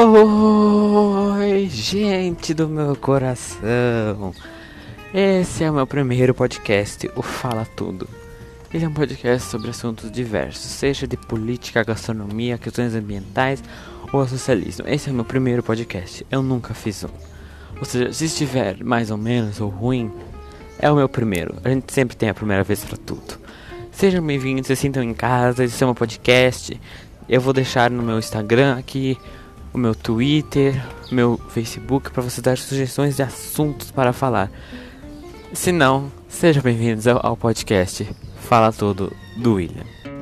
Oi, gente do meu coração. Esse é o meu primeiro podcast, o Fala Tudo. Ele é um podcast sobre assuntos diversos, seja de política, gastronomia, questões ambientais ou socialismo. Esse é o meu primeiro podcast, eu nunca fiz um. Ou seja, se estiver mais ou menos ou ruim, é o meu primeiro. A gente sempre tem a primeira vez para tudo. Sejam bem-vindos, se sintam em casa, esse é um podcast. Eu vou deixar no meu Instagram aqui, o meu Twitter, meu Facebook para você dar sugestões de assuntos para falar. Se não, sejam bem-vindos ao, ao podcast Fala Tudo do William.